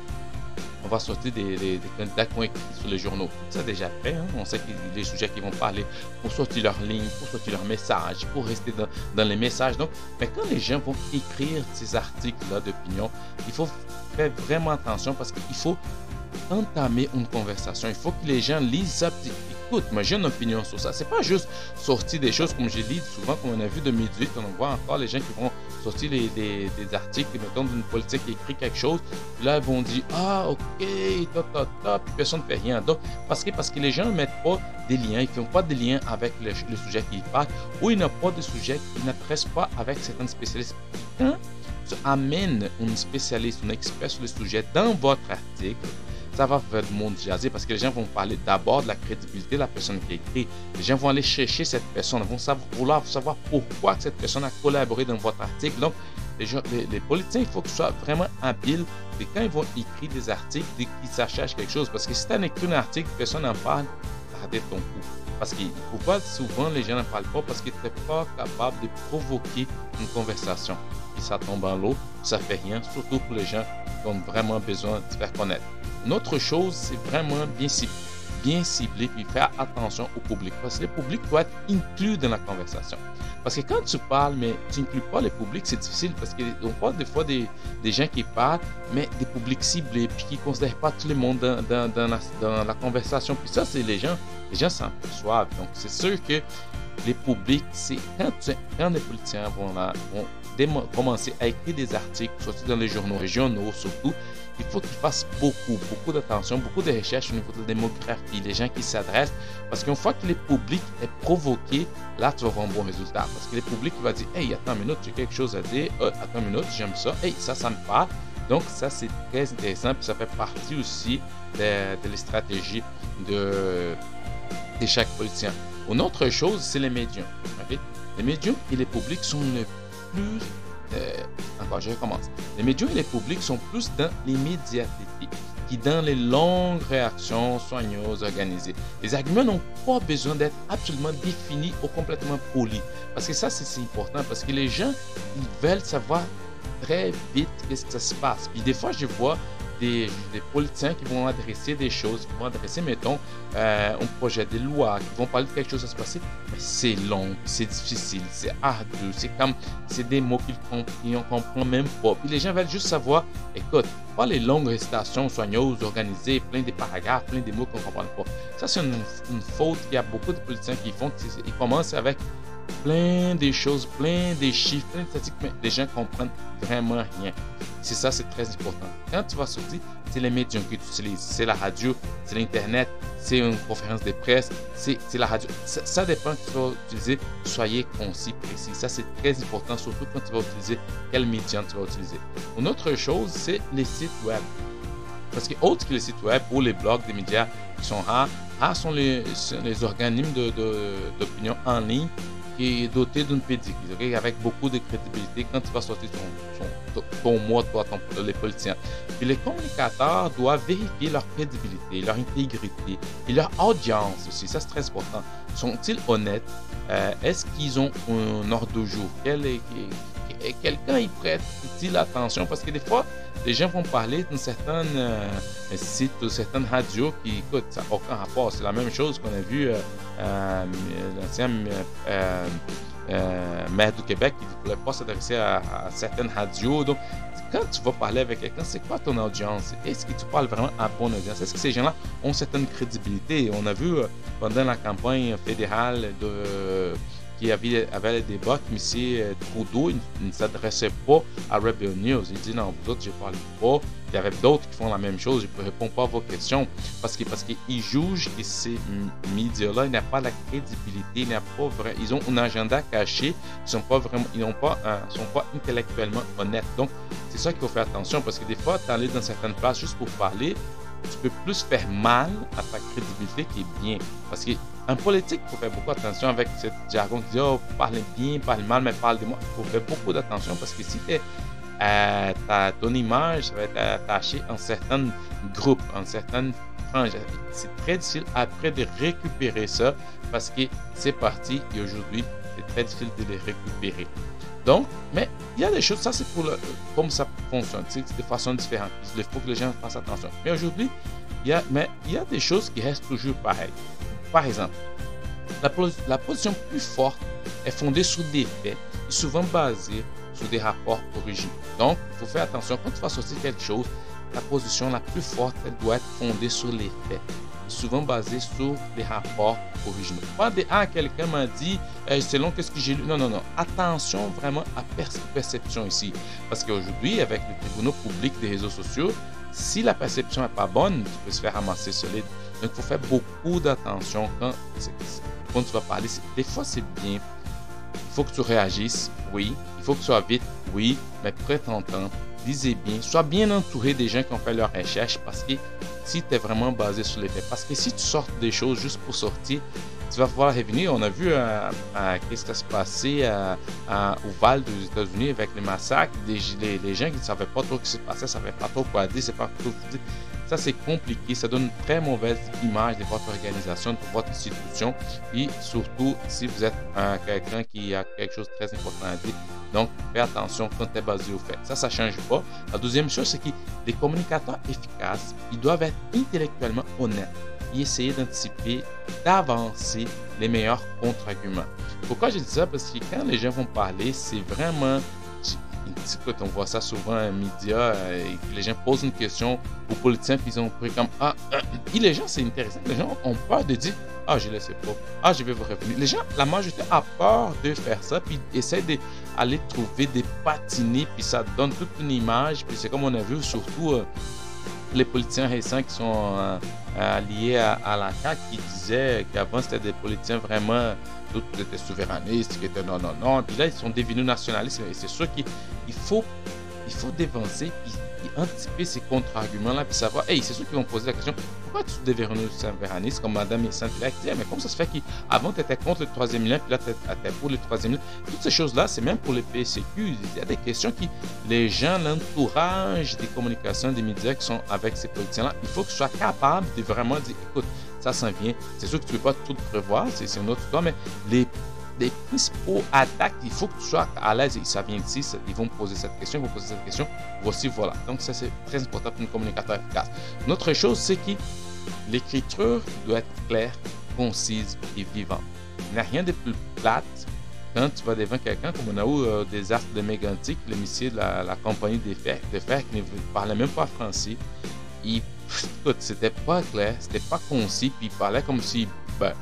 on va sortir des, candidats qui ont écrit sur les journaux. Ça déjà fait, hein? on sait que les sujets qui vont parler pour sortir leur ligne, pour sortir leur message, pour rester dans, dans les messages. Donc, mais quand les gens vont écrire ces articles-là d'opinion, il faut faire vraiment attention parce qu'il faut entamer une conversation. Il faut que les gens lisent ça. Écoute, moi j'ai une opinion sur ça. C'est pas juste sortir des choses comme j'ai dit souvent, comme on a vu 2018, on voit encore les gens qui vont sortir des, des, articles, mettons, d'une politique qui écrit quelque chose. là, ils vont dire Ah, ok, top, top, top, puis personne ne fait rien. Donc, parce que, parce que les gens ne mettent pas des liens, ils ne font pas des liens avec le, sujet qu'ils parlent, ou ils n'ont pas de sujet, ils n'apprécient pas avec certains spécialistes. Tu amènes un spécialiste, un expert sur le sujet dans votre article, ça va faire le monde jaser parce que les gens vont parler d'abord de la crédibilité de la personne qui écrit. Les gens vont aller chercher cette personne, vont savoir, vouloir savoir pourquoi cette personne a collaboré dans votre article. Donc, les, gens, politiciens, il faut qu'ils soient vraiment habiles et quand ils vont écrire des articles, qu'ils sachent quelque chose. Parce que si tu as écrit un article, personne n'en parle, arrête ton coup. Parce qu'il faut souvent les gens n'en parlent pas parce tu n'es pas capable de provoquer une conversation. Et ça tombe en l'eau, ça fait rien, surtout pour les gens qui ont vraiment besoin de se faire connaître. Une autre chose, c'est vraiment bien ciblé, bien puis faire attention au public. Parce que le public doit être inclus dans la conversation. Parce que quand tu parles, mais tu n'inclus pas le public, c'est difficile parce qu'on parle des fois des, gens qui parlent, mais des publics ciblés, puis qui ne considèrent pas tout le monde dans, la, conversation. Puis ça, c'est les gens, les gens s'en perçoivent. Donc, c'est sûr que les publics, c'est quand, quand les politiciens vont, là, vont commencer à écrire des articles, surtout dans les journaux régionaux surtout, il faut qu'ils fassent beaucoup, beaucoup d'attention, beaucoup de recherches au niveau de la démographie, les gens qui s'adressent, parce qu'une fois que le public est provoqué, là, tu vas avoir un bon résultat. Parce que le public va dire, hey, attends une minute, j'ai quelque chose à dire, euh, attends une minute, j'aime ça, hey, ça, ça me parle. Donc, ça, c'est très intéressant, puis ça fait partie aussi de, de la stratégie de, de chaque politicien. Une autre chose, c'est les médiums. Les médiums et les publics sont le plus euh, encore, je recommence. Les médias et les publics sont plus dans l'immédiateté qui dans les longues réactions soigneuses, organisées. Les arguments n'ont pas besoin d'être absolument définis ou complètement polis. Parce que ça, c'est important, parce que les gens, ils veulent savoir très vite qu'est-ce que ça se passe. Puis des fois, je vois des, politiciens qui vont adresser des choses, qui vont adresser, mettons, euh, un projet de loi, qui vont parler de quelque chose à se passer, mais c'est long, c'est difficile, c'est ardu, c'est comme, c'est des mots qu'ils ne comprennent même pas. Puis les gens veulent juste savoir, écoute, pas les longues récitations soigneuses, organisées, plein de paragraphes, plein de mots qu'on ne comprend pas. Ça, c'est une, une, faute qu'il y a beaucoup de politiciens qui font. Ils commencent avec plein de choses, plein de chiffres, plein de statistiques, mais les gens comprennent vraiment rien. C'est ça, c'est très important. Quand tu vas sortir, c'est les médiums que tu utilises. C'est la radio, c'est l'Internet, c'est une conférence de presse, c'est la radio. Ça, dépend que tu vas utiliser. Soyez concis, précis. Ça, c'est très important, surtout quand tu vas utiliser quel médium tu vas utiliser. Une autre chose, c'est les sites web. Parce que autre que les sites web ou les blogs des médias qui sont rares, rares sont les, organismes d'opinion de, en ligne est doté d'une pédigree, avec beaucoup de crédibilité quand tu vas sortir ton, ton, mot, toi, ton, les politiciens. Puis les communicateurs doivent vérifier leur crédibilité, leur intégrité et leur audience aussi. Ça, c'est très important. Sont-ils honnêtes? Euh, est-ce qu'ils ont un ordre de jour? Quel est, quelqu'un y prête-t-il attention? Parce que des fois, les gens vont parler d'un certain euh, site ou certaines radios qui, écoute, ça n'a aucun rapport. C'est la même chose qu'on a vu euh, euh, l'ancien maire du Québec qui ne voulait pas s'adresser à, certaines radios. Donc, quand tu vas parler avec quelqu'un, c'est quoi ton audience? Est-ce que tu parles vraiment à bonne audience? Est-ce que ces gens-là ont certaine crédibilité? On a vu pendant la campagne fédérale de qui avait, avait le débat que M. Trudeau ne s'adressait pas à Rebel News. Il dit non, vous autres, je parle pas. Il y avait d'autres qui font la même chose. Je ne réponds pas à vos questions parce qu'ils parce qu'ils jugent que ces médias-là n'ont pas la crédibilité, pas ils ont un agenda caché, ils sont pas sont pas intellectuellement honnêtes. Donc, c'est ça qu'il faut faire attention parce que des fois, allé dans certaines places juste pour parler, tu peux plus faire mal à ta crédibilité qui bien. Parce qu'un politique, il faut faire beaucoup attention avec ce jargon qui dit Oh, parle bien, parle mal, mais parle de moi. Il faut faire beaucoup d'attention parce que si es, euh, ton image va être attachée en certains groupes, en certaines franges, c'est très difficile après de récupérer ça parce que c'est parti et aujourd'hui, c'est très difficile de les récupérer. Donc, mais il y a des choses, ça c'est pour le, comme ça fonctionne, c'est de façon différente. Il faut que les gens fassent attention. Mais aujourd'hui, il y a, mais il y a des choses qui restent toujours pareilles. Par exemple, la, la position plus forte est fondée sur des faits et souvent basée sur des rapports originaux. Donc, il faut faire attention quand tu vas sortir quelque chose, la position la plus forte, elle doit être fondée sur les faits souvent basé sur des rapports originaux. Pas des Ah, quelqu'un m'a dit, euh, selon qu'est-ce que j'ai lu. Non, non, non. Attention vraiment à perception ici. Parce qu'aujourd'hui, avec les tribunaux publics des réseaux sociaux, si la perception n'est pas bonne, tu peux se faire ramasser solide. Donc, il faut faire beaucoup d'attention quand, quand tu vas parler. Des fois, c'est bien. Il faut que tu réagisses, oui. Il faut que tu sois vite, oui. Mais prête ton temps lisez bien, sois bien entouré des gens qui ont fait leur recherche parce que si tu es vraiment basé sur les faits, parce que si tu sortes des choses juste pour sortir, tu vas pouvoir revenir. On a vu euh, euh, qu'est-ce qui s'est passé euh, au Val des États-Unis avec les massacres. Les, les, gens qui ne savaient pas trop ce qui s'est passé, ne savaient pas trop quoi dire, c'est pas trop dire. Ça, c'est compliqué. Ça donne une très mauvaise image de votre organisation, de votre institution. Et surtout, si vous êtes quelqu'un qui a quelque chose de très important à dire. Donc, fais attention quand tu es basé au fait. Ça, ça ne change pas. La deuxième chose, c'est que les communicateurs efficaces, ils doivent être intellectuellement honnêtes et essayer d'anticiper, d'avancer les meilleurs contre-arguments. Pourquoi je dis ça? Parce que quand les gens vont parler, c'est vraiment on voit ça souvent en médias, euh, et les gens posent une question aux politiciens, puis ils ont pris comme Ah, euh, les gens, c'est intéressant, les gens ont peur de dire Ah, je laisse pas, ah, je vais vous revenir. Les gens, la majorité a peur de faire ça, puis essayent d'aller trouver des patinés, puis ça donne toute une image, puis c'est comme on a vu surtout. Euh, les politiciens récents qui sont liés à, la CAQ qui disaient qu'avant c'était des politiciens vraiment étaient souverainistes, qui étaient non, non, non. Puis là, ils sont devenus nationalistes. Et c'est sûr qu'il faut, il faut dévancer, anticiper ces contre-arguments-là, puis savoir, hey, c'est sûr qu'ils vont poser la question, pourquoi tu es devenu souverainiste, comme Madame Saint-Hilaire qui dit, mais comment ça se fait qu'avant, tu étais contre le troisième lien, puis là, tu étais pour le troisième lien. Toutes ces choses-là, c'est même pour les PSQ. Il y a des questions qui, les gens, l'entourage des communications, des médias qui sont avec ces politiciens-là, il faut qu'ils soient capables de vraiment dire, écoute, ça s'en vient. C'est sûr que tu ne peux pas tout prévoir, c'est une autre histoire, mais les des principaux attaques, il faut que tu sois à l'aise. Ça vient ici, ils vont poser cette question, ils vont poser cette question. Voici, voilà. Donc, ça, c'est très important pour un communicateur efficace. Une autre chose, c'est que l'écriture doit être claire, concise et vivante. Il n'y a rien de plus plate quand tu vas devant quelqu'un, comme on a eu euh, des arts de mégantique, le monsieur de la, compagnie des fer, de fer qui ne parlait même pas français. Il, c'était pas clair, c'était pas concis, puis il parlait comme si, ben,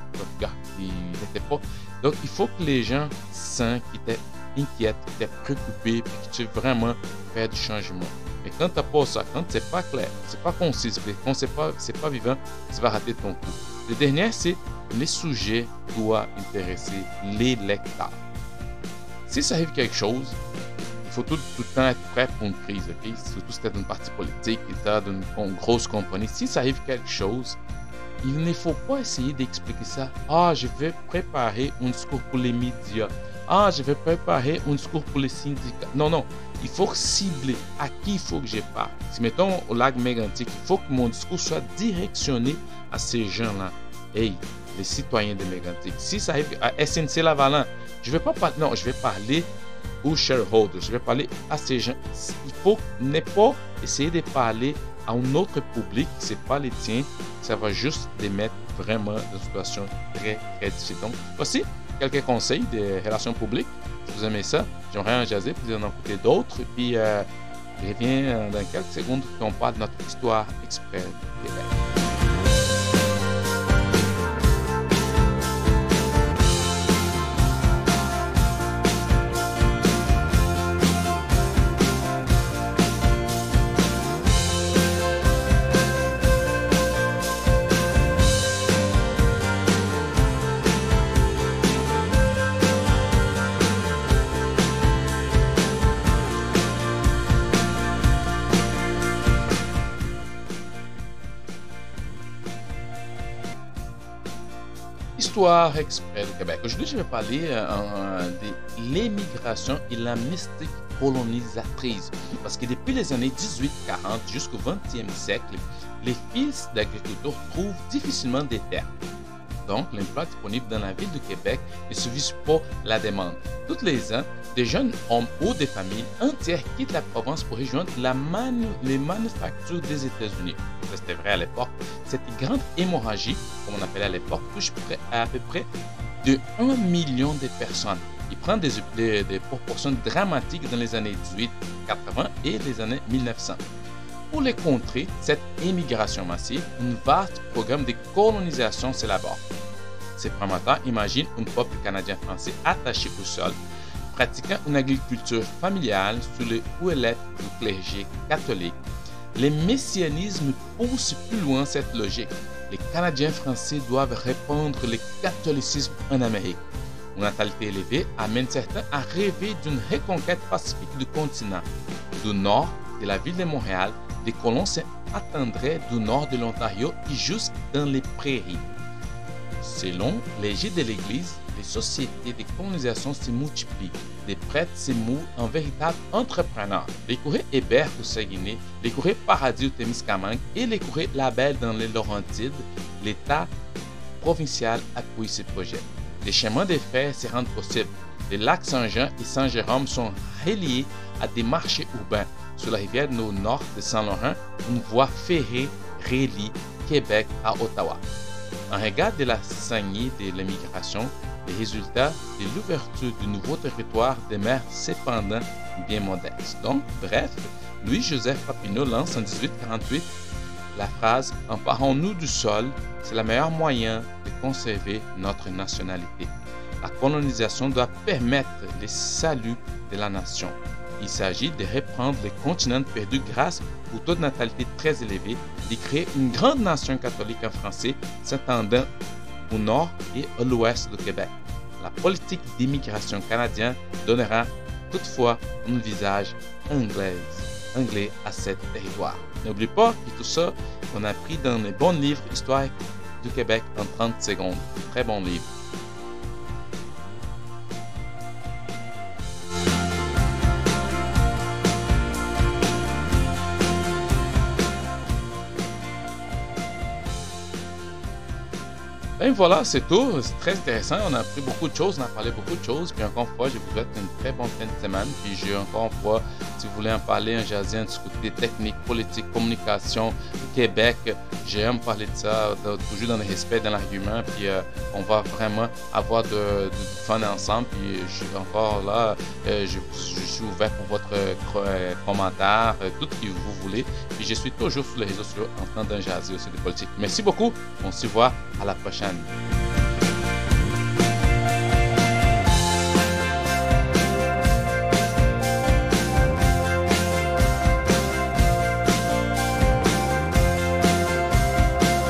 il n'était pas. Donc, il faut que les gens sentent qu'ils étaient inquiets, qu'ils étaient préoccupés, puis que tu veux vraiment faire du changement. Mais quand tu n'as pas ça, quand c'est pas clair, c'est pas concis, quand c'est pas, pas vivant, tu vas rater ton coup. Le dernier, c'est les sujets doivent intéresser les lecteurs. Si ça arrive quelque chose, il faut tout, le temps être prêt pour une crise? Surtout si tu dans une partie politique, tu d'une grosse compagnie. Si ça arrive quelque chose, il ne faut pas essayer d'expliquer ça. Ah, je vais préparer un discours pour les médias. Ah, je vais préparer un discours pour les syndicats. Non, non. Il faut cibler à qui il faut que je parle. Si mettons au lac mégantique, il faut que mon discours soit directionné à ces gens-là. Hey, les citoyens de Mégantic. Si ça arrive à SNC Lavalin, je vais pas parler, non, je vais parler aux shareholders, je vais parler à ces gens. Il faut ne pas essayer de parler à un autre public, c'est pas les tiens, ça va juste les mettre vraiment dans une situation très, très difficile. Donc, voici quelques conseils de relations publiques. Si vous aimez ça, j'aimerais en jaser, puis en écouter d'autres. Puis, euh, je reviens dans quelques secondes on parle de notre histoire exprès. Histoire exprès du Québec. Aujourd'hui, je vais parler euh, de l'émigration et la mystique colonisatrice. Parce que depuis les années 1840 jusqu'au 20e siècle, les fils d'agriculteurs trouvent difficilement des terres. Donc, l'emploi disponible dans la ville de Québec ne suffit pas la demande. Tous les ans, des jeunes hommes ou des familles entières quittent la province pour rejoindre la les manufactures des États-Unis. C'était vrai à l'époque. Cette grande hémorragie, comme on appelait à l'époque, touche à peu près de 1 million de personnes. Il prend des, des, proportions dramatiques dans les années 18, 80 et les années 1900. Pour les contrer cette immigration massive, un vaste programme de colonisation s'élabore. Ces promoteurs imaginent un peuple canadien-français attaché au sol, pratiquant une agriculture familiale sous les ouellettes du clergé catholique. Les messianismes poussent plus loin cette logique. Les Canadiens français doivent répandre le catholicisme en Amérique. Une natalité élevée amène certains à rêver d'une reconquête pacifique du continent. Du nord de la ville de Montréal, les colons s'attendraient du nord de l'Ontario et jusque dans les prairies. Selon les de l'Église, les sociétés de colonisation se multiplient. Les prêtres se mouent en véritables entrepreneurs. Les courriers Hébert au Saguenay, les courriers Paradis au Témiscamingue et les courriers Label dans les Laurentides, l'État provincial appuie ces projets. Les chemins de fer se rendent possibles. Les lacs Saint-Jean et Saint-Jérôme sont reliés à des marchés urbains. Sur la rivière au nord de Saint-Laurent, une voie ferrée relie Québec à Ottawa. En regard de la saignée de l'immigration, les résultats de l'ouverture du nouveau territoire demeurent cependant bien modestes. Donc, bref, Louis-Joseph Papineau lance en 1848 la phrase Emparons-nous du sol, c'est le meilleur moyen de conserver notre nationalité. La colonisation doit permettre le salut de la nation. Il s'agit de reprendre les continents perdus grâce au taux de natalité très élevé, de créer une grande nation catholique en français s'étendant au nord et à l'ouest du Québec. La politique d'immigration canadienne donnera toutefois un visage anglais, anglais à cet territoire. N'oublie pas que tout ça, on a pris dans les bons livres Histoire du Québec en 30 secondes. Très bon livre. Ben voilà, c'est tout. C'est très intéressant. On a appris beaucoup de choses, on a parlé beaucoup de choses. Puis encore une fois, je vous souhaite une très bonne fin de semaine. Puis j'ai encore une fois, si vous voulez en parler, un jaser, discuter techniques, politique, communication, Québec, j'aime parler de ça, toujours dans le respect, dans l'argument. Puis euh, on va vraiment avoir de, fun ensemble. Puis je suis encore là, euh, je, suis ouvert pour votre euh, commentaire, tout ce que vous voulez. Puis je suis toujours sur les réseaux sociaux en train d'un jaser aussi de politique. Merci beaucoup. On se voit à la prochaine. time.